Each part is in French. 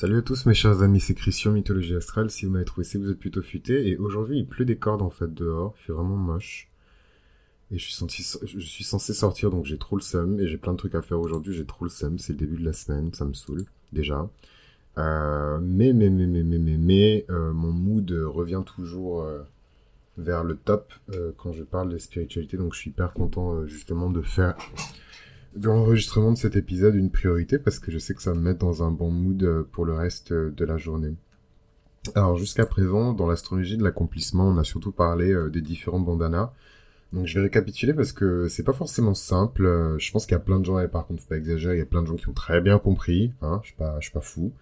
Salut à tous mes chers amis, c'est Christian Mythologie Astrale. Si vous m'avez trouvé, c'est vous êtes plutôt futé. Et aujourd'hui, il pleut des cordes en fait dehors. Il fait vraiment moche. Et je suis, censé sortir, donc j'ai trop le seum. Et j'ai plein de trucs à faire aujourd'hui. J'ai trop le seum. C'est le début de la semaine. Ça me saoule, déjà. Euh, mais, mais, mais, mais, mais, mais, euh, mon mood revient toujours euh, vers le top quand je parle de spiritualité. Donc je suis hyper content justement de faire de l'enregistrement de cet épisode une priorité parce que je sais que ça me met dans un bon mood euh, pour le reste euh, de la journée. Alors jusqu'à présent, dans l'astrologie de l'accomplissement, on a surtout parlé euh, des différents bandanas. Donc je vais récapituler parce que c'est pas forcément simple. Je pense qu'il y a plein de gens, et par contre faut pas exagérer, il y a plein de gens qui ont très bien compris. Hein, je suis je suis pas fou.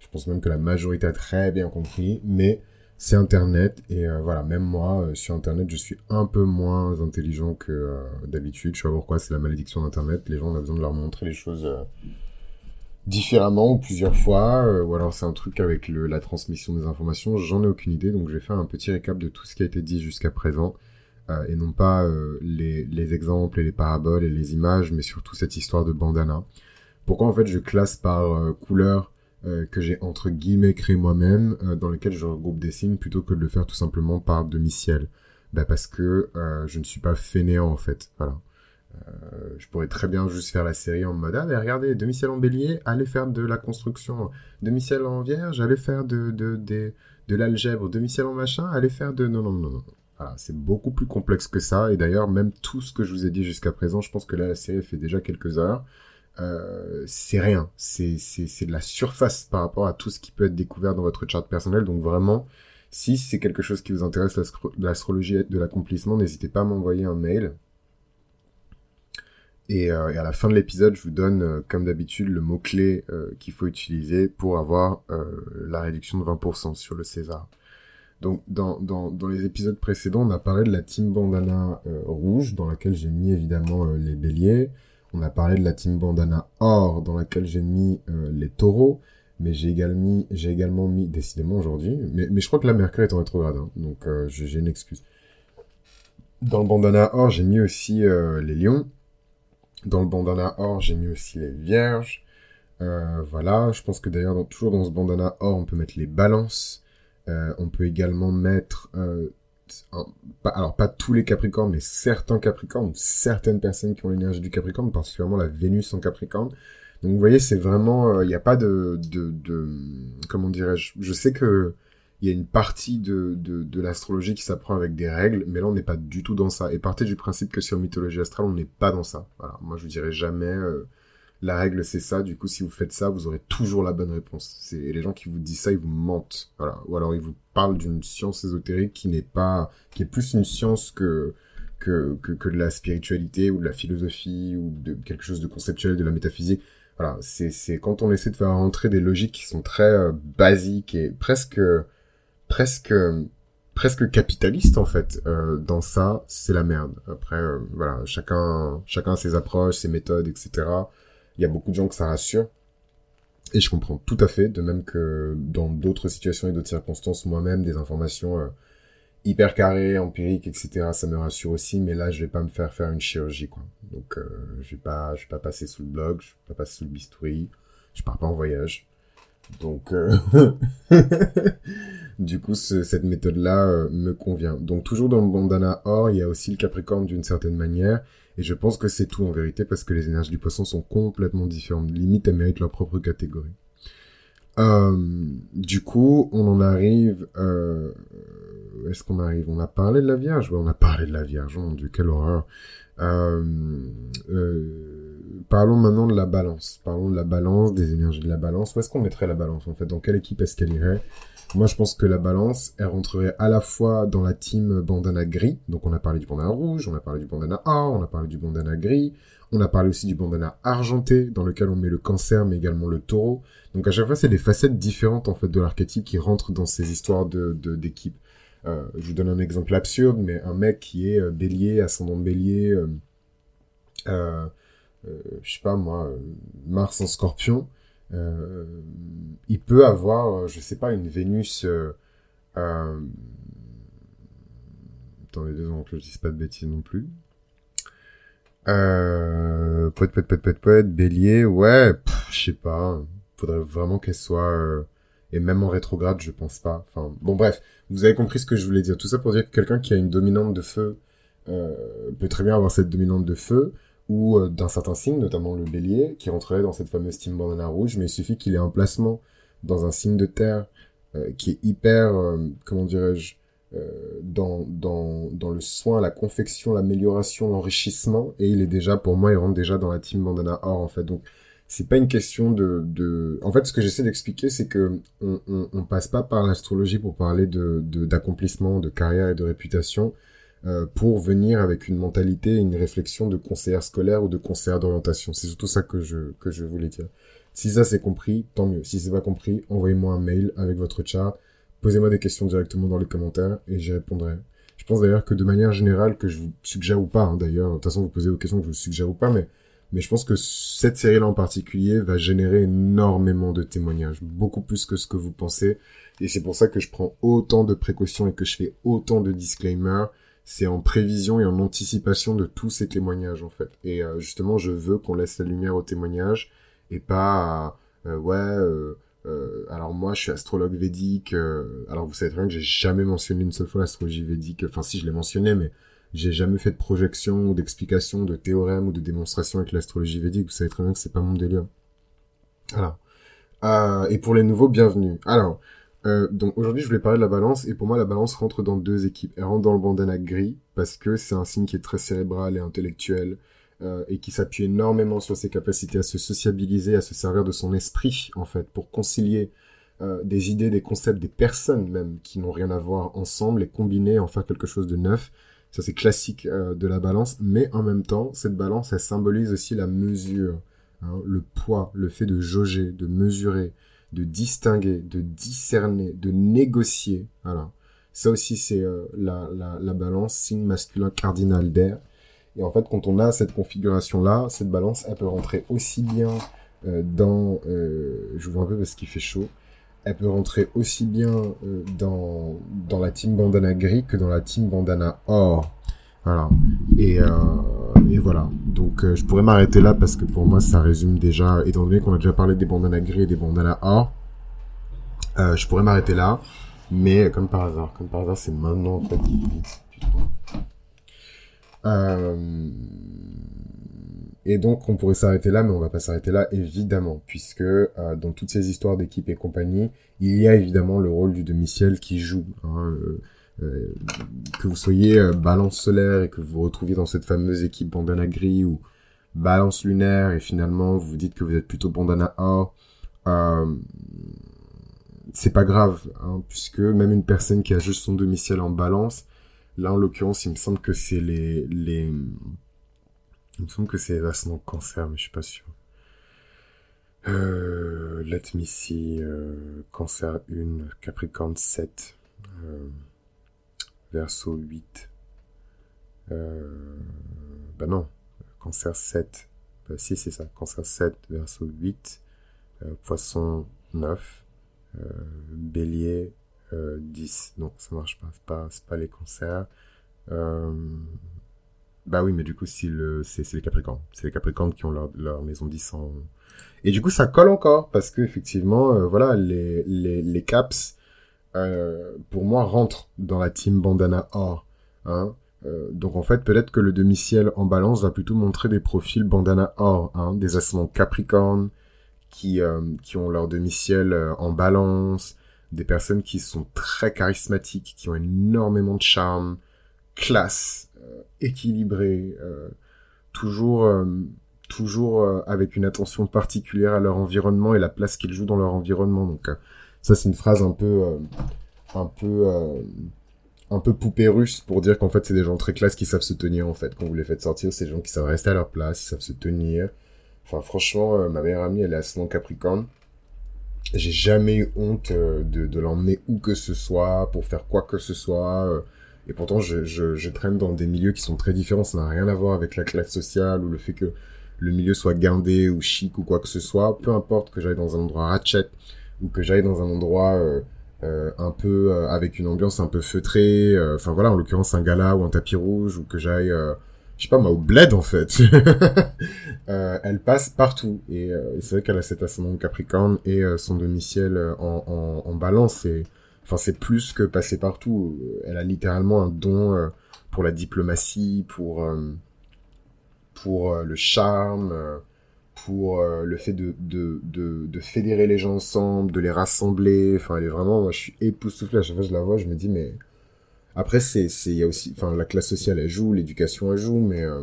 Je pense même que la majorité a très bien compris, mais c'est Internet et euh, voilà, même moi euh, sur Internet, je suis un peu moins intelligent que euh, d'habitude. Je sais pas pourquoi, c'est la malédiction d'Internet. Les gens on a besoin de leur montrer les choses différemment ou plusieurs fois, ou alors c'est un truc avec la transmission des informations. J'en ai aucune idée, donc je vais faire un petit récap de tout ce qui a été dit jusqu'à présent. et non pas les, les exemples et les paraboles et les images, mais surtout cette histoire de bandana. Pourquoi en fait je classe par couleur euh, que j'ai entre guillemets créé moi-même, euh, dans lequel je regroupe des signes plutôt que de le faire tout simplement par demi-ciel. Bah parce que euh, je ne suis pas fainéant en fait. Voilà. Je pourrais très bien juste faire la série en mode ah mais regardez demi-ciel en bélier, allez faire de la construction. Demi-ciel en vierge, allez faire de de de, de l'algèbre. Demi-ciel en machin, allez faire de non non non non. C'est beaucoup plus complexe que ça. Et d'ailleurs, même tout ce que je vous ai dit jusqu'à présent, je pense que là, la série fait déjà quelques heures. Euh, c'est rien. C'est, c'est, c'est de la surface par rapport à tout ce qui peut être découvert dans votre charte personnelle. Donc vraiment, si c'est quelque chose qui vous intéresse, l'astro- l'astrologie de l'accomplissement, n'hésitez pas à m'envoyer un mail. Et, euh, à la fin de l'épisode, je vous donne, euh, comme d'habitude, le mot-clé qu'il faut utiliser pour avoir la réduction de 20% sur le César. Donc, dans, dans, dans les épisodes précédents, on a parlé de la team bandana rouge, dans laquelle j'ai mis évidemment les béliers. On a parlé de la team bandana or, dans laquelle j'ai mis euh, les taureaux. Mais j'ai également mis, décidément aujourd'hui, mais, je crois que la Mercure est en rétrograde, hein, donc euh, j'ai une excuse. Dans le bandana or, j'ai mis aussi euh, les lions. Dans le bandana or, j'ai mis aussi les vierges. Voilà, je pense que d'ailleurs, toujours dans ce bandana or, on peut mettre les balances. On peut également mettre, pas- alors pas tous les capricornes, mais certains capricornes, certaines personnes qui ont l'énergie du capricorne, particulièrement la Vénus en capricorne. Donc vous voyez, c'est vraiment, il n'y a pas de, de, de comment dirais-je, je sais que il y a une partie de, de, de l'astrologie qui s'apprend avec des règles, mais là on n'est pas du tout dans ça. Et partez du principe que sur mythologie astrale, on n'est pas dans ça. Voilà, moi je vous dirais jamais, euh, la règle c'est ça, du coup si vous faites ça, vous aurez toujours la bonne réponse. C'est les gens qui vous disent ça, ils vous mentent. Voilà, ou alors ils vous parlent d'une science ésotérique qui n'est pas, qui est plus une science que que, que, que de la spiritualité ou de la philosophie ou de quelque chose de conceptuel, de la métaphysique. Voilà, c'est c'est quand on essaie de faire rentrer des logiques qui sont très euh, basiques et presque presque presque capitalistes en fait euh, dans ça, c'est la merde. Après euh, voilà, chacun chacun ses approches, ses méthodes, etc. Il y a beaucoup de gens que ça rassure. Et je comprends tout à fait, de même que dans d'autres situations et d'autres circonstances, moi-même, des informations euh, hyper carrées, empiriques, etc., ça me rassure aussi, mais là, je vais pas me faire faire une chirurgie, quoi. Donc, euh, je vais pas, je vais pas passer sous le blog, je vais pas passer sous le bistouri, je pars pas en voyage. Donc, euh, du coup, ce- cette méthode-là me convient. Donc, toujours dans le bandana or, il y a aussi le capricorne d'une certaine manière, et je pense que c'est tout en vérité, parce que les énergies du poisson sont complètement différentes. Limite, elles méritent leur propre catégorie. Euh, du coup, on en arrive... Euh, est-ce qu'on arrive? On a parlé de la Vierge? Ouais, on a parlé de la Vierge. Oh mon Dieu, quelle horreur. Euh, parlons maintenant de la balance. Parlons de la balance, des énergies de la balance. Où est-ce qu'on mettrait la balance, en fait? Dans quelle équipe est-ce qu'elle irait? Moi, je pense que la balance, elle rentrerait à la fois dans la team bandana gris. Donc, on a parlé du bandana rouge, on a parlé du bandana or, on a parlé du bandana gris. On a parlé aussi du bandana argenté, dans lequel on met le cancer, mais également le taureau. Donc, à chaque fois, c'est des facettes différentes, en fait, de l'archétype qui rentrent dans ces histoires de, d'équipe. Euh, je vous donne un exemple absurde, mais un mec qui est euh, bélier, ascendant bélier, euh, euh, je sais pas moi, Mars en scorpion, il peut avoir, euh, je sais pas, une Vénus... Euh, euh, Attendez deux secondes que je dise pas de bêtises non plus. Euh... Poète, poète, poète, poète, bélier, ouais, je sais pas. faudrait vraiment qu'elle soit et même en rétrograde, je pense pas. Bon, bref, vous avez compris ce que je voulais dire. Tout ça pour dire que quelqu'un qui a une dominante de feu euh, peut très bien avoir cette dominante de feu euh, d'un certain signe, notamment le bélier, qui rentrerait dans cette fameuse team bandana rouge, mais il suffit qu'il ait un placement dans un signe de terre euh, qui est hyper, comment dirais-je, dans, dans, dans le soin, la confection, l'amélioration, l'enrichissement, et il est déjà, pour moi, il rentre déjà dans la team bandana or, en fait. Donc, c'est pas une question de, de... En fait, ce que j'essaie d'expliquer, c'est que on, on, passe pas par l'astrologie pour parler de d'accomplissement, de, carrière et de réputation, euh, pour venir avec une mentalité, une réflexion de conseillère scolaire ou de conseillère d'orientation. C'est surtout ça que je que je voulais dire. Si ça c'est compris, tant mieux. Si c'est pas compris, envoyez-moi un mail avec votre chat, posez-moi des questions directement dans les commentaires et j'y répondrai. Je pense d'ailleurs que de manière générale, que je vous suggère ou pas, hein, d'ailleurs, de toute façon vous posez vos questions que je vous suggère ou pas, mais mais je pense que cette série-là en particulier va générer énormément de témoignages, beaucoup plus que ce que vous pensez. Et c'est pour ça que je prends autant de précautions et que je fais autant de disclaimers. C'est en prévision et en anticipation de tous ces témoignages en fait. Et euh, justement, je veux qu'on laisse la lumière aux témoignages et pas euh, ouais. Euh, euh, alors moi, je suis astrologue védique. alors vous savez très bien que j'ai jamais mentionné une seule fois l'astrologie védique. Enfin, si je l'ai mentionné, mais j'ai jamais fait de projection ou d'explication de théorème ou de démonstration avec l'astrologie védique. Vous savez très bien que c'est pas mon délire. Voilà. Euh, et pour les nouveaux, bienvenue. Alors, euh, donc aujourd'hui, je voulais parler de la balance. Et pour moi, la balance rentre dans deux équipes. Elle rentre dans le bandana gris parce que c'est un signe qui est très cérébral et intellectuel. Euh, et qui s'appuie énormément sur ses capacités à se sociabiliser, à se servir de son esprit, en fait, pour concilier euh, des idées, des concepts, des personnes même qui n'ont rien à voir ensemble et combiner, en faire quelque chose de neuf ça, c'est classique de la balance. Mais en même temps, cette balance, elle symbolise aussi la mesure, hein, le poids, le fait de jauger, de mesurer, de distinguer, de discerner, de négocier. Voilà. Ça aussi, c'est euh, la, la, la, balance, signe masculin cardinal d'air. Et en fait, quand on a cette configuration-là, cette balance, elle peut rentrer aussi bien euh, dans... vous vois un peu parce qu'il fait chaud elle peut rentrer aussi bien euh, dans, dans la team bandana gris que dans la team bandana or. Voilà. Et, euh, et voilà. Donc euh, je pourrais m'arrêter là parce que pour moi ça résume déjà, étant donné qu'on a déjà parlé des bandanas gris et des bandanas or, euh, je pourrais m'arrêter là. Mais comme par hasard, comme par hasard c'est maintenant en fait. Euh, et donc, on pourrait s'arrêter là, mais on va pas s'arrêter là, évidemment, puisque euh, dans toutes ces histoires d'équipe et compagnie, il y a évidemment le rôle du demi-ciel qui joue. Hein, euh, euh que vous soyez euh, balance solaire et que vous vous retrouviez dans cette fameuse équipe bandana gris ou balance lunaire et finalement vous dites que vous êtes plutôt bandana or, c'est pas grave, hein, puisque même une personne qui a juste son demi-ciel en balance, là en l'occurrence, il me semble que c'est les, les il me semble que c'est les cancer, mais je suis pas sûr. Euh, let me see, euh, cancer 1, capricorne 7, euh, verso 8. Euh, bah non, cancer 7. Bah si, c'est ça, cancer 7, verso 8, euh, poisson 9, euh, bélier 10. Non, ça marche pas, c'est pas, pas les cancers. Euh, bah oui, mais du coup, le, c'est, c'est les Capricornes. C'est les Capricornes qui ont leur, leur maison 10 en... Et du coup, ça colle encore, parce que effectivement, euh, voilà, les caps, euh, pour moi, rentrent dans la team bandana or. Hein. Euh, donc en fait, peut-être que le demi-ciel en balance va plutôt montrer des profils bandana or, hein, des ascendants Capricorne, qui, euh, qui ont leur demi-ciel euh, en balance, des personnes qui sont très charismatiques, qui ont énormément de charme, classe, euh, équilibrés, euh, toujours toujours avec une attention particulière à leur environnement et la place qu'ils jouent dans leur environnement. Donc ça c'est une phrase un peu un peu un peu poupée russe pour dire qu'en fait c'est des gens très classe qui savent se tenir en fait. Quand vous les faites sortir, c'est des gens qui savent rester à leur place, ils savent se tenir. Enfin franchement, ma meilleure amie elle est ascendant Capricorne. J'ai jamais eu honte de, l'emmener où que ce soit pour faire quoi que ce soit. Et pourtant, je, je, je, traîne dans des milieux qui sont très différents. Ça n'a rien à voir avec la classe sociale ou le fait que le milieu soit guindé ou chic ou quoi que ce soit. Peu importe que j'aille dans un endroit ratchet ou que j'aille dans un endroit euh, euh, un peu euh, avec une ambiance un peu feutrée. Enfin voilà, en l'occurrence un gala ou un tapis rouge ou que j'aille, je sais pas moi, au bled en fait. elle passe partout. Et c'est vrai qu'elle a cet ascendant Capricorne et son domicile en, balance. Enfin, c'est plus que passer partout. Elle a littéralement un don pour la diplomatie, pour, pour le charme, pour le fait de, de, de, de, fédérer les gens ensemble, de les rassembler. Enfin, elle est vraiment, moi je suis époustouflé. À chaque fois que je la vois, je me dis, mais après, c'est, il y a aussi, enfin, la classe sociale, elle joue, l'éducation, elle joue, mais, euh,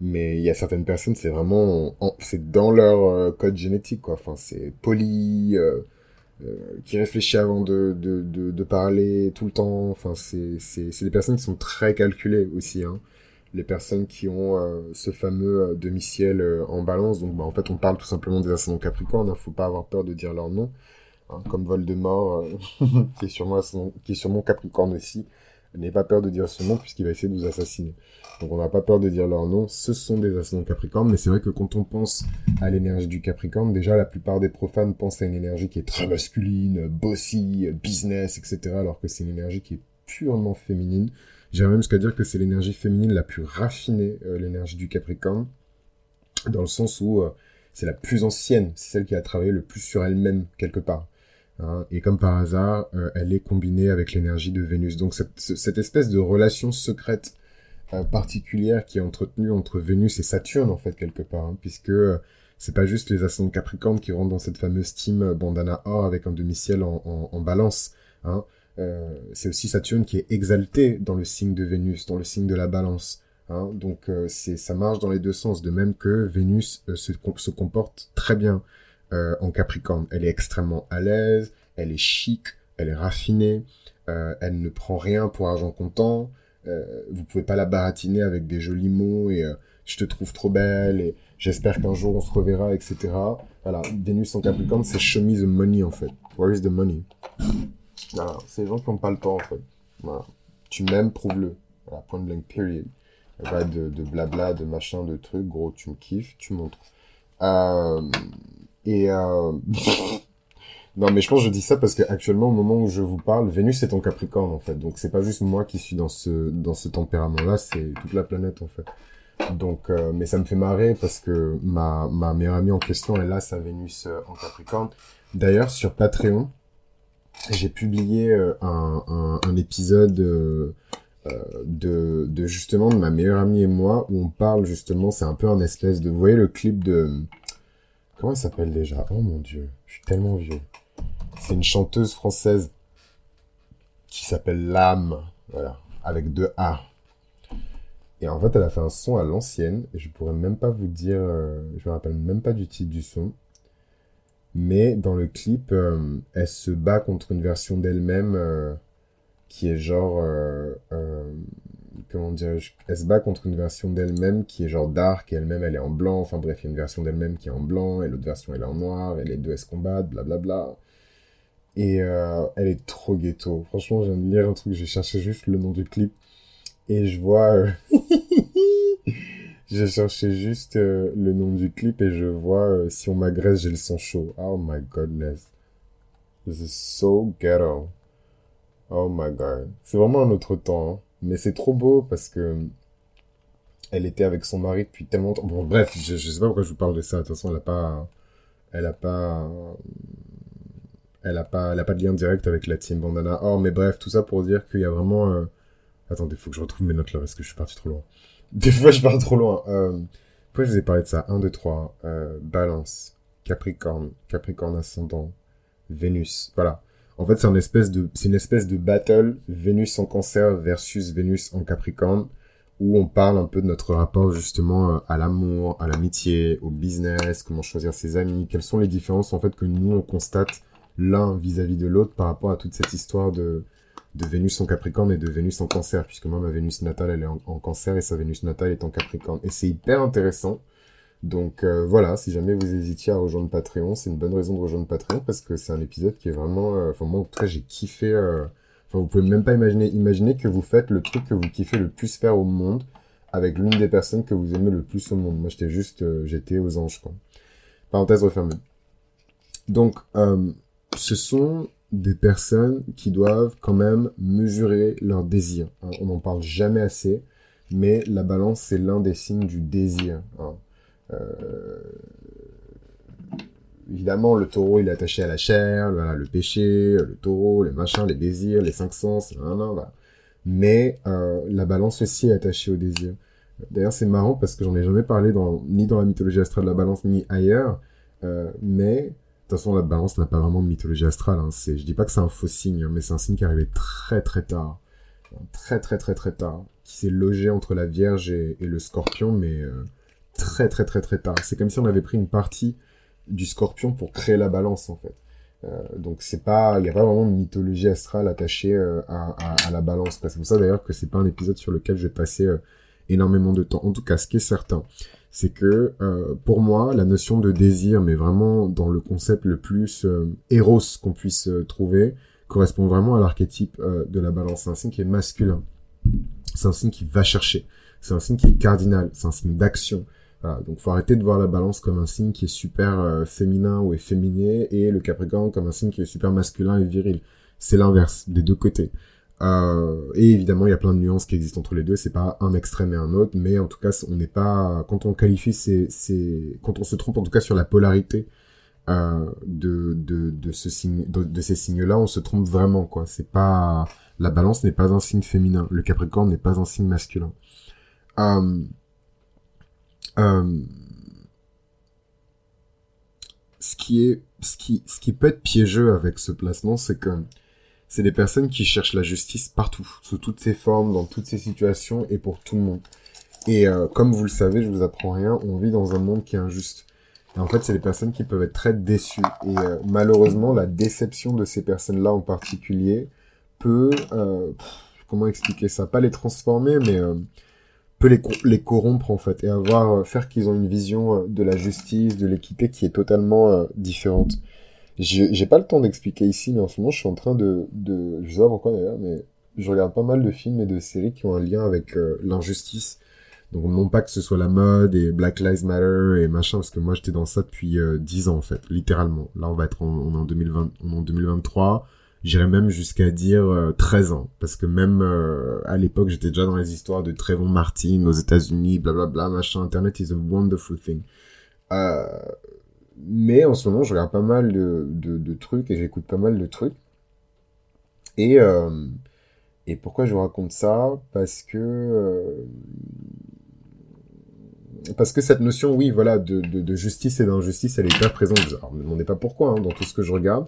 mais il y a certaines personnes, c'est vraiment, c'est dans leur euh, code génétique, quoi. Enfin, c'est poli, euh, euh, qui réfléchit avant de, de, de, de, parler tout le temps. Enfin, c'est, c'est, c'est des personnes qui sont très calculées aussi, hein. Les personnes qui ont ce fameux demi-ciel en balance. Donc, bah, en fait, on parle tout simplement des ascendants capricornes. Hein. Faut pas avoir peur de dire leur nom. Hein, comme Voldemort, qui est sûrement qui est sûrement capricorne aussi. N'ayez pas peur de dire ce nom puisqu'il va essayer de vous assassiner. Donc on n'a pas peur de dire leur nom. Ce sont des ascendants Capricorne, mais c'est vrai que quand on pense à l'énergie du Capricorne, déjà la plupart des profanes pensent à une énergie qui est très masculine, bossy, business, etc. Alors que c'est une énergie qui est purement féminine. J'irais même jusqu'à dire que c'est l'énergie féminine la plus raffinée, euh, l'énergie du Capricorne, dans le sens où euh, c'est la plus ancienne, c'est celle qui a travaillé le plus sur elle-même quelque part. Hein, et comme par hasard, euh, elle est combinée avec l'énergie de Vénus. Donc cette, espèce de relation secrète particulière qui est entretenue entre Vénus et Saturne en fait quelque part, hein, puisque c'est pas juste les ascendants Capricorne qui rentrent dans cette fameuse team bandana or avec un demi-ciel en, balance. Hein. C'est aussi Saturne qui est exalté dans le signe de Vénus, dans le signe de la balance. Hein. Donc c'est ça marche dans les deux sens, de même que Vénus se, se comporte très bien euh, en Capricorne. Elle est extrêmement à l'aise, elle est chic, elle est raffinée, euh, elle ne prend rien pour argent comptant. Euh, vous pouvez pas la baratiner avec des jolis mots et euh, je te trouve trop belle et j'espère qu'un jour on se reverra, etc. Voilà, Vénus en Capricorne, c'est the money en fait. Where is the money? C'est les gens qui n'ont pas le temps en fait. Tu m'aimes, prouve-le. Voilà, point blank, period. Pas de, de blabla, de machin, de trucs. Gros, tu me kiffes, tu montres. Euh, et euh... non, mais je pense que je dis ça parce qu'actuellement, au moment où je vous parle, Vénus est en Capricorne en fait. Donc c'est pas juste moi qui suis dans ce dans ce tempérament-là, c'est toute la planète en fait. Donc, euh, mais ça me fait marrer parce que ma ma meilleure amie en question, elle a sa Vénus en Capricorne. D'ailleurs, sur Patreon, j'ai publié euh, un, épisode de, de justement de ma meilleure amie et moi où on parle justement, c'est un peu un espèce de, vous voyez le clip de Comment elle s'appelle déjà? Oh mon dieu, je suis tellement vieux. C'est une chanteuse française qui s'appelle L'âme, voilà, avec deux A. Et en fait, elle a fait un son à l'ancienne, et je pourrais même pas vous dire, euh, je me rappelle même pas du titre du son. Mais dans le clip, euh, elle se bat contre une version d'elle-même euh, qui est genre comment dirais-je, elle se bat contre une version d'elle-même qui est genre dark et elle-même elle est en blanc. Enfin bref, il y a une version d'elle-même qui est en blanc et l'autre version elle est en noir et les deux elles se combattent, blablabla. Et euh, elle est trop ghetto. Franchement, je viens de lire un truc, j'ai cherché juste le nom du clip et je vois. J'ai cherché juste euh, le nom du clip et je vois euh, si on m'agresse, j'ai le sang chaud. Oh my godness. This is so ghetto. Oh my god. C'est vraiment un autre temps. Hein. Mais c'est trop beau parce que elle était avec son mari depuis tellement longtemps. Bon, bref, je, sais pas pourquoi je vous parle de ça. De toute façon, elle a pas, elle a pas, elle a pas, elle a pas de lien direct avec la team Bandana. Oh, mais bref, tout ça pour dire qu'il y a vraiment, euh... attendez, faut que je retrouve mes notes là parce que je suis parti trop loin. Des fois, je pars trop loin. Euh... Pourquoi je vous ai parlé de ça? 1, 2, 3, euh, balance, Capricorne, Capricorne ascendant, Vénus. Voilà. En fait, c'est une espèce de, c'est une espèce de battle Vénus en cancer versus Vénus en capricorne où on parle un peu de notre rapport justement euh, à l'amour, à l'amitié, au business, comment choisir ses amis, quelles sont les différences en fait que nous on constate l'un vis-à-vis de l'autre par rapport à toute cette histoire de, de Vénus en Capricorne et de Vénus en Cancer, puisque moi ma Vénus natale elle est en Cancer et sa Vénus natale est en Capricorne. Et c'est hyper intéressant donc euh, voilà, si jamais vous hésitiez à rejoindre Patreon, c'est une bonne raison de rejoindre Patreon parce que c'est un épisode qui est vraiment... Euh, enfin moi en tout cas j'ai kiffé... Euh, enfin vous pouvez même pas imaginer, imaginer que vous faites le truc que vous kiffez le plus faire au monde avec l'une des personnes que vous aimez le plus au monde. Moi j'étais juste... j'étais aux anges quoi. Parenthèse refermée. Donc ce sont des personnes qui doivent quand même mesurer leurs désirs. Hein. On n'en parle jamais assez mais la balance, c'est l'un des signes du désir. Hein. Euh, évidemment, le taureau, il est attaché à la chair, le péché, le taureau, les machins, les désirs, les cinq sens, mais euh, la balance aussi est attachée au désir. D'ailleurs, c'est marrant parce que j'en ai jamais parlé ni dans la mythologie astrale de la balance, ni ailleurs, euh, mais toute façon, la balance n'a pas vraiment de mythologie astrale. Hein. C'est, je dis pas que c'est un faux signe, hein, mais c'est un signe qui est arrivé très très tard, très très très très tard, qui s'est logé entre la Vierge et, le Scorpion, mais euh, très très très très tard. C'est comme si on avait pris une partie du Scorpion pour créer la balance en fait. Euh, donc c'est pas, il y a pas vraiment de mythologie astrale attachée euh, à, la balance. C'est pour ça d'ailleurs que c'est pas un épisode sur lequel je vais passer énormément de temps. En tout cas, ce qui est certain, c'est que pour moi, la notion de désir, mais vraiment dans le concept le plus héros qu'on puisse trouver, correspond vraiment à l'archétype de la balance. C'est un signe qui est masculin. C'est un signe qui va chercher. C'est un signe qui est cardinal. C'est un signe d'action. Voilà, donc faut arrêter de voir la balance comme un signe qui est super euh, féminin ou efféminé et le capricorne comme un signe qui est super masculin et viril. C'est l'inverse, des deux côtés. Euh, et évidemment, il y a plein de nuances qui existent entre les deux. C'est pas un extrême et un autre, mais en tout cas, on n'est pas quand on qualifie ces, ces, quand on se trompe en tout cas sur la polarité euh, de, de, de ce signe, de, ces signes-là, on se trompe vraiment quoi. C'est pas la balance n'est pas un signe féminin, le capricorne n'est pas un signe masculin. Euh, euh, ce qui est, ce qui, ce qui peut être piégeux avec ce placement, c'est que c'est des personnes qui cherchent la justice partout, sous toutes ses formes, dans toutes ces situations et pour tout le monde. Et euh, comme vous le savez, je vous apprends rien, on vit dans un monde qui est injuste. Et en fait, c'est des personnes qui peuvent être très déçues. Et euh, malheureusement, la déception de ces personnes-là en particulier peut, comment expliquer ça? Pas les transformer, mais peut les, les corrompre en fait et avoir euh, faire qu'ils ont une vision euh, de la justice, de l'équité qui est totalement euh, différente. J'ai pas le temps d'expliquer ici, mais en ce moment je suis en train de, de je sais pas pourquoi d'ailleurs, mais je regarde pas mal de films et de séries qui ont un lien avec l'injustice. Donc non pas que ce soit la mode et Black Lives Matter et machin, parce que moi j'étais dans ça depuis euh, 10 ans en fait, littéralement. Là on va être en, on est en 2020, on est en 2023 J'irais même jusqu'à dire 13 euh, ans, parce que même euh, à l'époque, j'étais déjà dans les histoires de Trayvon Martin aux États-Unis, blablabla, machin. Internet is a wonderful thing. Mais en ce moment, je regarde pas mal de, de, trucs et j'écoute pas mal de trucs. Et, euh, et pourquoi je vous raconte ça? Parce que euh, parce que cette notion, oui, voilà, de, de, justice et d'injustice, elle est hyper présente. Alors, me demandez pas pourquoi hein, dans tout ce que je regarde.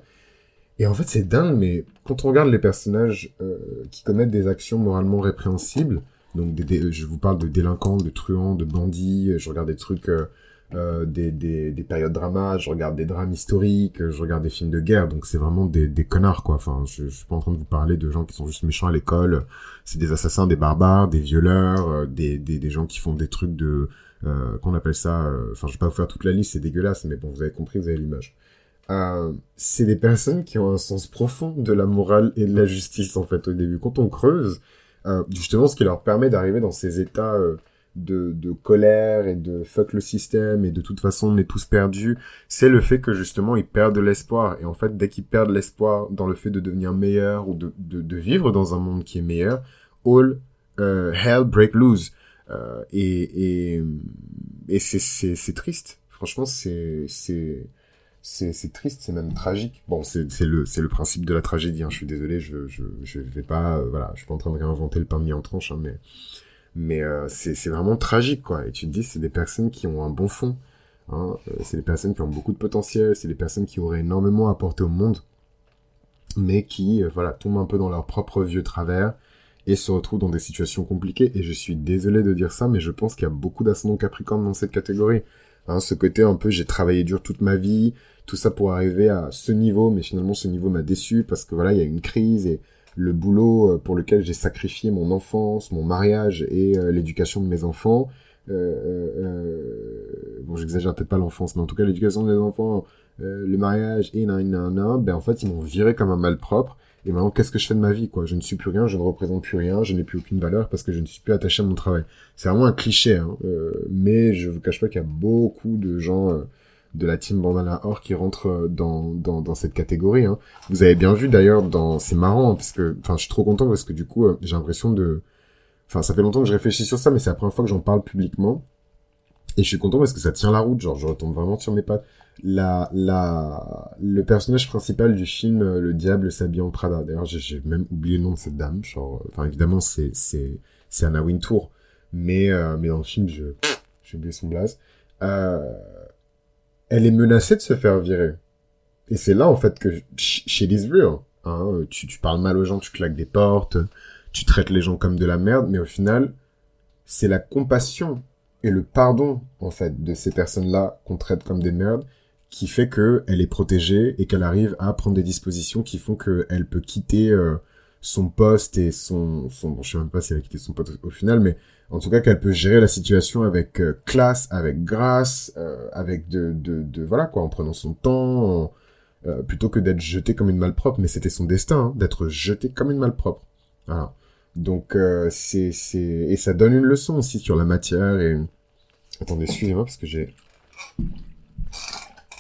Et en fait, c'est dingue, mais quand on regarde les personnages euh, qui commettent des actions moralement répréhensibles, donc je vous parle de délinquants, de truands, de bandits, je regarde des trucs, euh, des, des, des, périodes dramas, je regarde des drames historiques, je regarde des films de guerre, donc c'est vraiment des, des connards, quoi. Enfin, je, je suis pas en train de vous parler de gens qui sont juste méchants à l'école, c'est des assassins, des barbares, des violeurs, euh, des, des, des gens qui font des trucs de... Euh, qu'on appelle ça... Enfin, je vais pas vous faire toute la liste, c'est dégueulasse, mais bon, vous avez compris, vous avez l'image. C'est des personnes qui ont un sens profond de la morale et de la justice en fait au début. Quand on creuse, justement, ce qui leur permet d'arriver dans ces états de, colère et de fuck le système et de toute façon on est tous perdus, c'est le fait que justement ils perdent l'espoir. Et en fait, dès qu'ils perdent l'espoir dans le fait de devenir meilleur ou de, de, vivre dans un monde qui est meilleur, all euh, hell break loose. Euh, et et, et c'est triste. Franchement, c'est c'est triste, c'est même tragique. Bon, c'est le c'est le principe de la tragédie. Hein. Je suis désolé, je je je vais pas euh, voilà, je suis pas en train de réinventer le pain mie en tranche, hein, mais mais euh, c'est vraiment tragique quoi. Et tu te dis, c'est des personnes qui ont un bon fond. Hein. Euh, c'est des personnes qui ont beaucoup de potentiel. C'est des personnes qui auraient énormément à apporter au monde, mais qui voilà tombent un peu dans leur propre vieux travers et se retrouvent dans des situations compliquées. Et je suis désolé de dire ça, mais je pense qu'il y a beaucoup d'ascendants Capricorne dans cette catégorie. Hein, ce côté un peu j'ai travaillé dur toute ma vie, tout ça pour arriver à ce niveau, mais finalement ce niveau m'a déçu parce que voilà, il y a une crise et le boulot euh, pour lequel j'ai sacrifié mon enfance, mon mariage et euh, l'éducation de mes enfants. Euh, euh bon, j'exagère peut-être pas l'enfance, mais en tout cas l'éducation des enfants, le mariage et nan, nan, nan, ben en fait ils m'ont viré comme un malpropre. Et maintenant, qu'est-ce que je fais de ma vie, quoi? Je ne suis plus rien, je ne représente plus rien, je n'ai plus aucune valeur parce que je ne suis plus attaché à mon travail. C'est vraiment un cliché, hein, mais je vous cache pas qu'il y a beaucoup de gens de la team Bandana Or qui rentre euh, dans, dans, dans cette catégorie. Hein. Vous avez bien vu d'ailleurs dans... C'est marrant, hein, parce que... Enfin, je suis trop content parce que du coup, euh, j'ai l'impression de Enfin, ça fait longtemps que je réfléchis sur ça, mais c'est la première fois que j'en parle publiquement. Et je suis content parce que ça tient la route, genre je retombe vraiment sur mes pattes. La, la, le personnage principal du film, euh, Le Diable s'habille en Prada. D'ailleurs, j'ai même oublié le nom de cette dame. Genre, enfin, évidemment, c'est, c'est, c'est Anna Wintour. Mais, euh, mais dans le film, je, j'ai oublié son blaze. Euh, elle est menacée de se faire virer. Et c'est là, en fait, que chez Liz hein, tu, parles mal aux gens, tu claques des portes, tu traites les gens comme de la merde, mais au final, c'est la compassion et le pardon, en fait, de ces personnes-là qu'on traite comme des merdes, qui fait que elle est protégée et qu'elle arrive à prendre des dispositions qui font qu'elle peut quitter euh, son poste et son, son bon, je sais même pas si elle a quitté son poste au, final, mais en tout cas qu'elle peut gérer la situation avec euh, classe, avec grâce, euh, avec de, de, de, voilà quoi, en prenant son temps, plutôt que d'être jetée comme une malpropre. Mais c'était son destin, hein, d'être jetée comme une malpropre. Voilà. Donc c'est c'est et ça donne une leçon aussi sur la matière et attendez excusez-moi parce que j'ai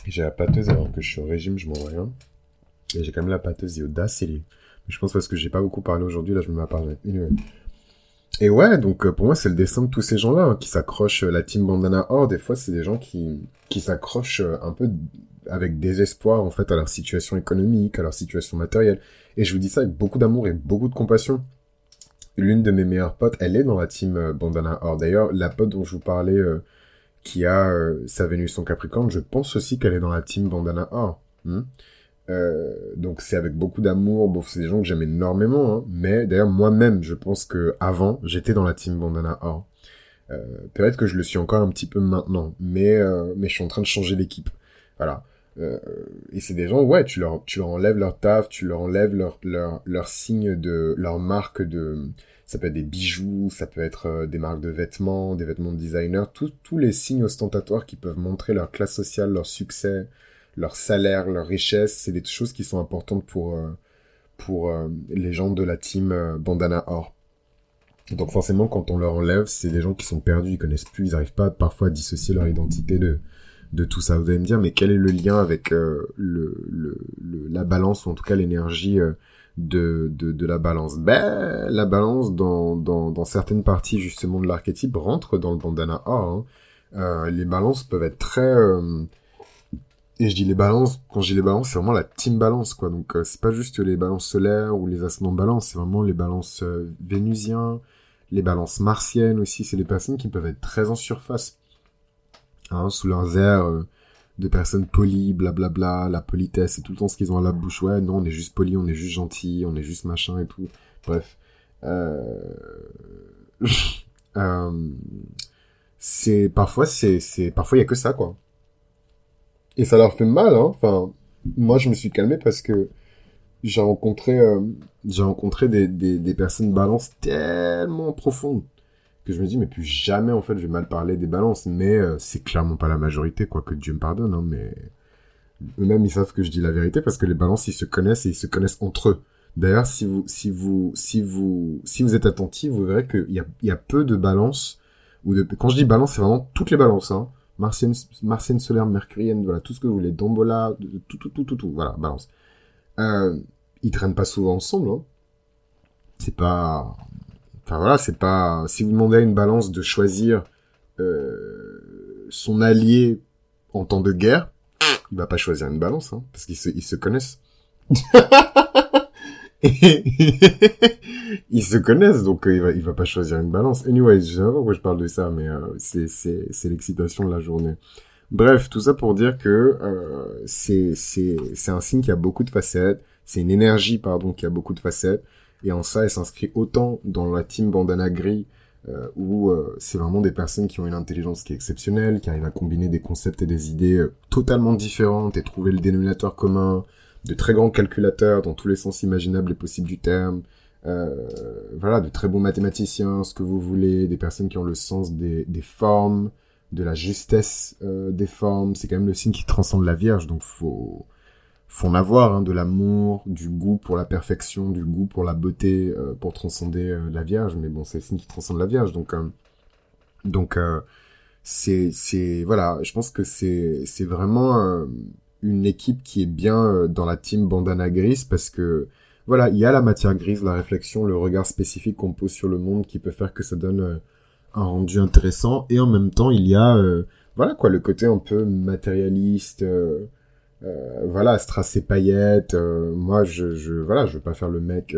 j'ai la pâteuse alors que je suis au régime, je m'en rien. Et j'ai quand même la pâteuse Yoda Mais je pense parce que j'ai pas beaucoup parlé aujourd'hui, là je me mets à parler. Et ouais, donc euh, pour moi c'est le destin de tous ces gens-là hein, qui s'accrochent. Euh, la team Bandana Or, des fois c'est des gens qui, qui s'accrochent euh, un peu avec désespoir en fait à leur situation économique, à leur situation matérielle. Et je vous dis ça avec beaucoup d'amour et beaucoup de compassion. L'une de mes meilleures potes, elle est dans la team Bandana Or. D'ailleurs, la pote dont je vous parlais qui a sa Vénus en Capricorne, je pense aussi qu'elle est dans la team Bandana Or. Euh, donc c'est avec beaucoup d'amour, bon, c'est des gens que j'aime énormément, hein. mais d'ailleurs moi-même, je pense que avant j'étais dans la team Bandana Or. Euh, Peut-être que je le suis encore un petit peu maintenant, mais euh, mais je suis en train de changer l'équipe. Voilà. Et c'est des gens, ouais, tu leur tu leur enlèves leur taf, tu leur enlèves leur leur leur signe de leur marque de ça peut être des bijoux, ça peut être des marques de vêtements, des vêtements de designer, tous les signes ostentatoires qui peuvent montrer leur classe sociale, leur succès, leur salaire, leur richesse, c'est des choses qui sont importantes pour, euh, pour euh, les gens de la team Bandana Or. Donc forcément, quand on leur enlève, c'est des gens qui sont perdus, ils connaissent plus, ils n'arrivent pas parfois à dissocier leur identité de, de tout ça. Vous allez me dire, mais quel est le lien avec le, le, la balance, ou en tout cas l'énergie de, de, de la balance? Ben, la balance dans, dans, dans certaines parties justement de l'archétype rentre dans le bandana A. Hein. Euh, les balances peuvent être très... Euh, et je dis les balances, quand je dis les balances, c'est vraiment la team balance, quoi. Donc euh, c'est pas juste les balances solaires ou les ascendants balance, c'est vraiment les balances vénusiens, les balances martiennes aussi. C'est des personnes qui peuvent être très en surface. Hein, sous leurs airs de personnes polies, blablabla, la politesse, c'est tout le temps ce qu'ils ont à la bouche. Ouais, non, on est juste poli, on est juste gentil, on est juste machin et tout. Bref. Euh... euh... C'est parfois c'est parfois il y a que ça quoi. Et ça leur fait mal hein. Enfin, moi je me suis calmé parce que j'ai rencontré euh, j'ai rencontré des, des des personnes balance tellement profondes que je me dis mais plus jamais en fait je vais mal parler des balances. Mais euh, c'est clairement pas la majorité quoi que Dieu me pardonne hein, mais eux-mêmes ils savent que je dis la vérité parce que les balances ils se connaissent et ils se connaissent entre eux. D'ailleurs si vous si vous si vous si vous êtes attentif vous verrez qu'il y a il y a peu de balances ou de quand je dis balance c'est vraiment toutes les balances hein martienne martienne solaire mercurienne voilà tout ce que vous voulez dombola tout tout tout tout tout voilà balance euh, ils traînent pas souvent ensemble hein. c'est pas Enfin voilà, c'est pas. Si vous demandez à une balance de choisir euh, son allié en temps de guerre, il va pas choisir une balance, hein, parce qu'ils se, se connaissent. ils se connaissent, donc euh, il, va, il va pas choisir une balance. Anyway, je sais pas pourquoi je parle de ça, mais euh, c'est, l'excitation de la journée. Bref, tout ça pour dire que euh, c'est un signe qui a beaucoup de facettes. C'est une énergie, pardon, qui a beaucoup de facettes. Et en ça, elle s'inscrit autant dans la team bandana gris, euh, où euh, c'est vraiment des personnes qui ont une intelligence qui est exceptionnelle, qui arrivent à combiner des concepts et des idées euh, totalement différentes et trouver le dénominateur commun, de très grands calculateurs dans tous les sens imaginables et possibles du terme, euh, voilà, de très bons mathématiciens, ce que vous voulez, des personnes qui ont le sens des, des formes, de la justesse des formes. C'est quand même le signe qui transcende la Vierge, donc faut faut en avoir hein, de l'amour, du goût pour la perfection, du goût pour la beauté, euh, pour transcender euh, la Vierge. Mais bon, c'est le signe qui transcende la Vierge, donc euh, donc c'est c'est voilà, je pense que c'est c'est vraiment une équipe qui est bien dans la team Bandana Gris parce que voilà, il y a la matière grise, la réflexion, le regard spécifique qu'on pose sur le monde qui peut faire que ça donne euh, un rendu intéressant. Et en même temps, il y a, euh, voilà quoi, le côté un peu matérialiste, euh, voilà, strass et paillettes. moi, je, je, voilà, je veux pas faire le mec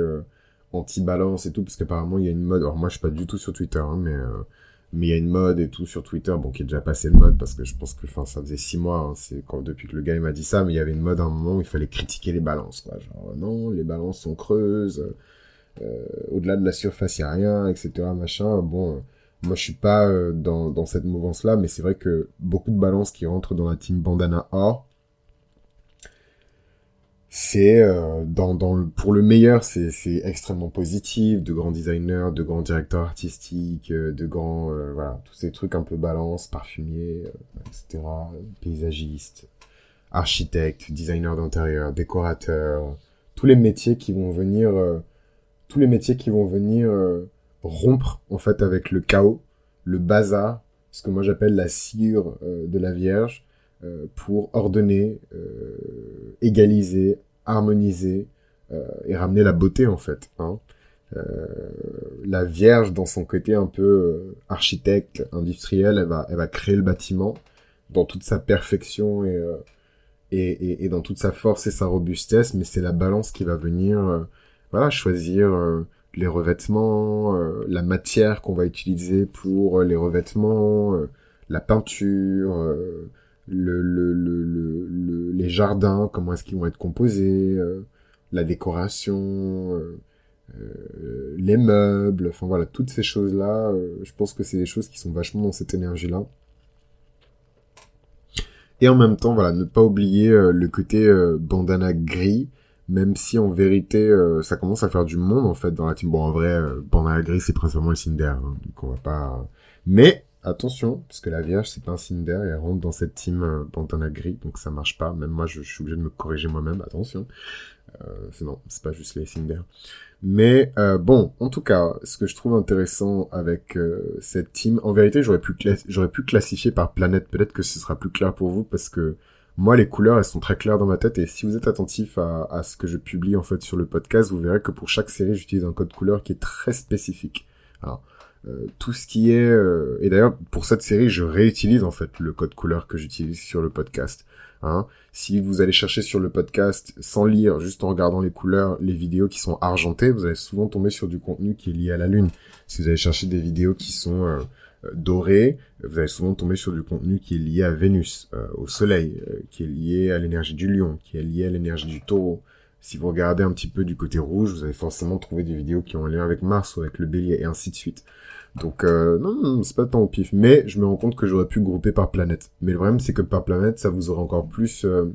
anti-balance et tout, parce qu'apparemment, il y a une mode. Alors moi, je suis pas du tout sur Twitter, hein, mais mais il y a une mode et tout sur Twitter, bon, qui est déjà passé le mode, parce que je pense que, ça faisait six mois, hein, c'est quand, depuis que le gars, m'a dit ça, mais il y avait une mode à un moment où il fallait critiquer les balances, quoi. Genre, non, les balances sont creuses, euh, au-delà de la surface, il n'y a rien, etc., machin. Bon, euh, moi, je suis pas euh, dans, dans cette mouvance-là, mais c'est vrai que beaucoup de balances qui rentrent dans la team bandana or, c'est euh, dans, dans pour le meilleur c'est c'est extrêmement positif de grands designers de grands directeurs artistiques euh, de grands euh, voilà tous ces trucs un peu balance parfumiers etc paysagistes architectes designers d'intérieur décorateurs tous les métiers qui vont venir tous les métiers qui vont venir rompre en fait avec le chaos le bazar ce que moi j'appelle la cire de la Vierge pour ordonner, égaliser, harmoniser euh, et ramener la beauté en fait. Hein. Euh, la Vierge, dans son côté un peu euh, architecte, industriel, elle va, elle va créer le bâtiment dans toute sa perfection et, et, et, dans toute sa force et sa robustesse, mais c'est la balance qui va venir voilà, choisir les revêtements, la matière qu'on va utiliser pour les revêtements, la peinture, le, le, le, les jardins, comment est-ce qu'ils vont être composés, euh, la décoration, euh, euh, les meubles, enfin voilà, toutes ces choses-là, je pense que c'est des choses qui sont vachement dans cette énergie-là. Et en même temps, voilà, ne pas oublier le côté bandana gris, même si en vérité, ça commence à faire du monde en fait dans la team. Bon, en vrai, bandana gris, c'est principalement le Cinder, hein, donc on va pas... Mais attention, parce que la Vierge, c'est pas un Cinder, et elle rentre dans cette team euh, gris, donc ça marche pas. Même moi, je, suis obligé de me corriger moi-même, attention. Euh, non, c'est pas juste les Cinder. Mais euh, bon, en tout cas, ce que je trouve intéressant avec euh, cette team, en vérité, j'aurais pu, j'aurais pu classifier par planète. Peut-être que ce sera plus clair pour vous, parce que moi, les couleurs, elles sont très claires dans ma tête, et si vous êtes attentif à, à ce que je publie en fait sur le podcast, vous verrez que pour chaque série, j'utilise un code couleur qui est très spécifique. Alors, euh, tout ce qui est euh, et d'ailleurs pour cette série je réutilise en fait le code couleur que j'utilise sur le podcast hein. si vous allez chercher sur le podcast sans lire juste en regardant les couleurs les vidéos qui sont argentées vous allez souvent tomber sur du contenu qui est lié à la lune si vous allez chercher des vidéos qui sont euh, dorées vous allez souvent tomber sur du contenu qui est lié à Vénus au soleil qui est lié à l'énergie du lion qui est lié à l'énergie du taureau si vous regardez un petit peu du côté rouge, vous allez forcément trouver des vidéos qui ont un lien avec Mars ou avec le bélier et ainsi de suite. Donc euh, non, non c'est pas tant au pif. Mais je me rends compte que j'aurais pu grouper par planète. Mais le problème, c'est que par planète, ça vous aurait encore plus euh,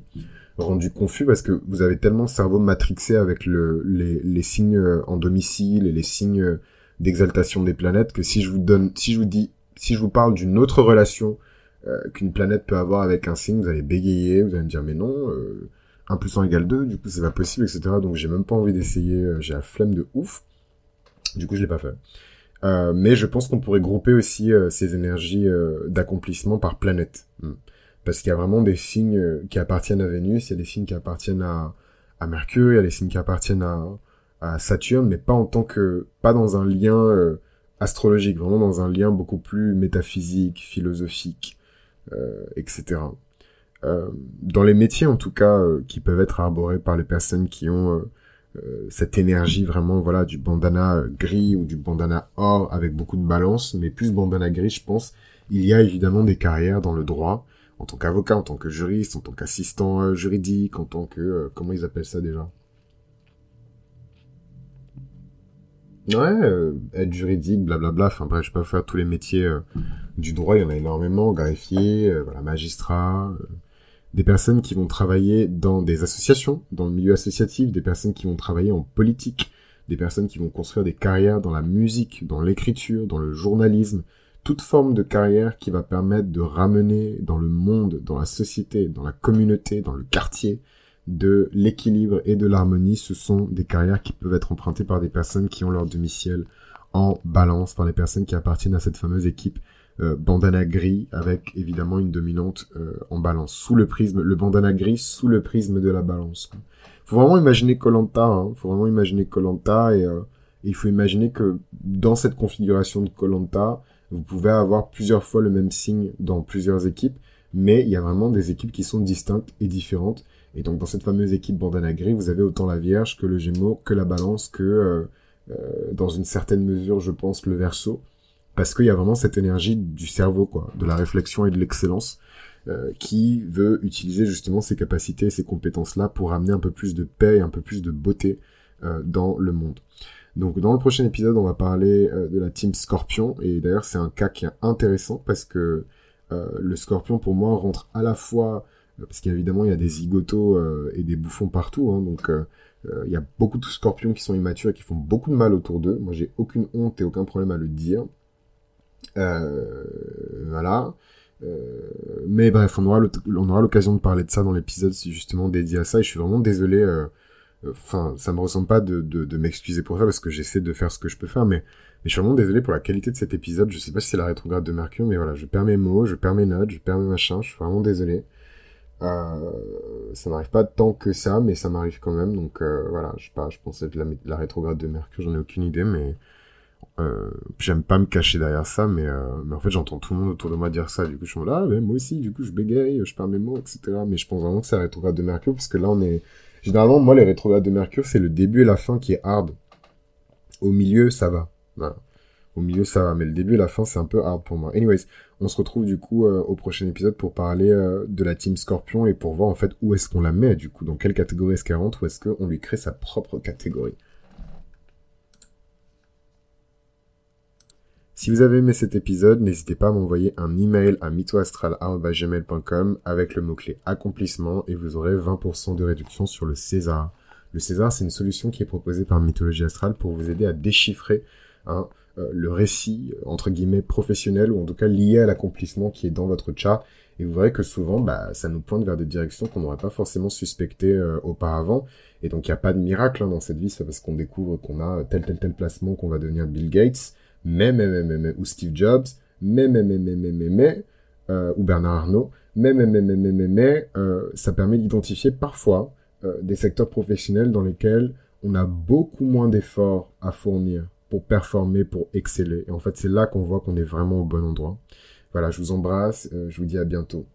rendu confus parce que vous avez tellement le cerveau matrixé avec le, les, les signes euh, en domicile et les signes d'exaltation des planètes que si je vous donne, si je vous dis, si je vous parle d'une autre relation qu'une planète peut avoir avec un signe, vous allez bégayer, vous allez me dire mais non, 1 plus 1 égale 2, du coup c'est pas possible, etc. Donc j'ai même pas envie d'essayer, j'ai la flemme de ouf. Du coup je l'ai pas fait. Euh, mais je pense qu'on pourrait grouper aussi euh, ces énergies euh, d'accomplissement par planète. Hmm. Parce qu'il y a vraiment des signes qui appartiennent à Vénus, il y a des signes qui appartiennent à, à Mercure, il y a des signes qui appartiennent à, à Saturne, mais pas en tant que, pas dans un lien astrologique, vraiment dans un lien beaucoup plus métaphysique, philosophique, etc. dans les métiers en tout cas qui peuvent être arborés par les personnes qui ont euh, cette énergie vraiment voilà du bandana gris ou du bandana or avec beaucoup de balance, mais plus bandana gris, je pense. Il y a évidemment des carrières dans le droit, en tant qu'avocat, en tant que juriste, en tant qu'assistant euh, juridique, en tant que euh, comment ils appellent ça déjà? Ouais, être juridique, blablabla. Enfin bref, je peux faire tous les métiers du droit. Il y en a énormément. Greffier, voilà, magistrat, des personnes qui vont travailler dans des associations, dans le milieu associatif, des personnes qui vont travailler en politique, des personnes qui vont construire des carrières dans la musique, dans l'écriture, dans le journalisme, toute forme de carrière qui va permettre de ramener dans le monde, dans la société, dans la communauté, dans le quartier, de l'équilibre et de l'harmonie, ce sont des carrières qui peuvent être empruntées par des personnes qui ont leur domicile en balance, par les personnes qui appartiennent à cette fameuse équipe euh, bandana gris avec évidemment une dominante euh, en balance sous le prisme le bandana gris sous le prisme de la balance faut vraiment imaginer Colanta. Hein. Faut vraiment imaginer Colanta et, euh, il faut imaginer que dans cette configuration de Colanta, vous pouvez avoir plusieurs fois le même signe dans plusieurs équipes, mais il y a vraiment des équipes qui sont distinctes et différentes. Et donc dans cette fameuse équipe bandana gris, vous avez autant la Vierge que le Gémeaux, que la Balance, que euh, euh, dans une certaine mesure, je pense, le Verseau, parce qu'il y a vraiment cette énergie du cerveau, quoi, de la réflexion et de l'excellence, euh, qui veut utiliser justement ces capacités et ces compétences-là pour amener un peu plus de paix et un peu plus de beauté dans le monde. Donc dans le prochain épisode, on va parler de la team Scorpion, et d'ailleurs c'est un cas qui est intéressant parce que le Scorpion pour moi rentre à la fois parce qu'évidemment il y a des zigotos euh, et des bouffons partout, hein, donc euh, euh, il y a beaucoup de scorpions qui sont immatures et qui font beaucoup de mal autour d'eux. Moi j'ai aucune honte et aucun problème à le dire. Voilà. mais bref, on aura, aura l'occasion de parler de ça dans l'épisode justement dédié à ça. Et je suis vraiment désolé. Enfin, ça me ressemble pas de, de, m'excuser pour ça parce que j'essaie de faire ce que je peux faire, mais, je suis vraiment désolé pour la qualité de cet épisode. Je sais pas si c'est la rétrograde de Mercure, mais voilà, je perds mes mots, je perds mes notes, je perds mes machins. Je suis vraiment désolé. Euh, ça m'arrive pas tant que ça, mais ça m'arrive quand même. Donc euh, voilà, je sais pas, je pensais la, la rétrograde de Mercure, j'en ai aucune idée, mais euh, j'aime pas me cacher derrière ça, mais, euh, mais en fait j'entends tout le monde autour de moi dire ça. Du coup je suis là, mais moi aussi, du coup je bégaye, je perds mes mots, etc. Mais je pense vraiment que c'est la rétrograde de Mercure, parce que là on est... Généralement, moi les rétrogrades de Mercure, c'est le début et la fin qui est hard. Au milieu, ça va. Au milieu, ça va, mais le début et la fin, c'est un peu hard pour moi. Anyways, on se retrouve du coup euh, au prochain épisode pour parler de la Team Scorpion et pour voir en fait où est-ce qu'on la met, du coup, dans quelle catégorie est-ce qu'elle rentre, ou est-ce qu'on lui crée sa propre catégorie. Si vous avez aimé cet épisode, n'hésitez pas à m'envoyer un email à mythoastral.gmail.com avec le mot-clé accomplissement et vous aurez 20% de réduction sur le César. Le César, c'est une solution qui est proposée par Mythologie Astrale pour vous aider à déchiffrer hein, euh, le récit, entre guillemets, professionnel, ou en tout cas lié à l'accomplissement qui est dans votre chat. Et vous verrez que souvent, bah, ça nous pointe vers des directions qu'on n'aurait pas forcément suspectées euh, auparavant. Et donc, il n'y a pas de miracle hein, dans cette vie, c'est parce qu'on découvre qu'on a tel, tel, tel placement qu'on va devenir Bill Gates, mais, mais, mais, mais, ou Steve Jobs, mais, mais, mais, mais, mais, mais, mais euh, ou Bernard Arnault, mais, mais, mais, mais, mais, mais, mais ça permet d'identifier parfois des secteurs professionnels dans lesquels on a beaucoup moins d'efforts à fournir pour performer, pour exceller. Et en fait, c'est là qu'on voit qu'on est vraiment au bon endroit. Voilà, je vous embrasse, euh, je vous dis à bientôt.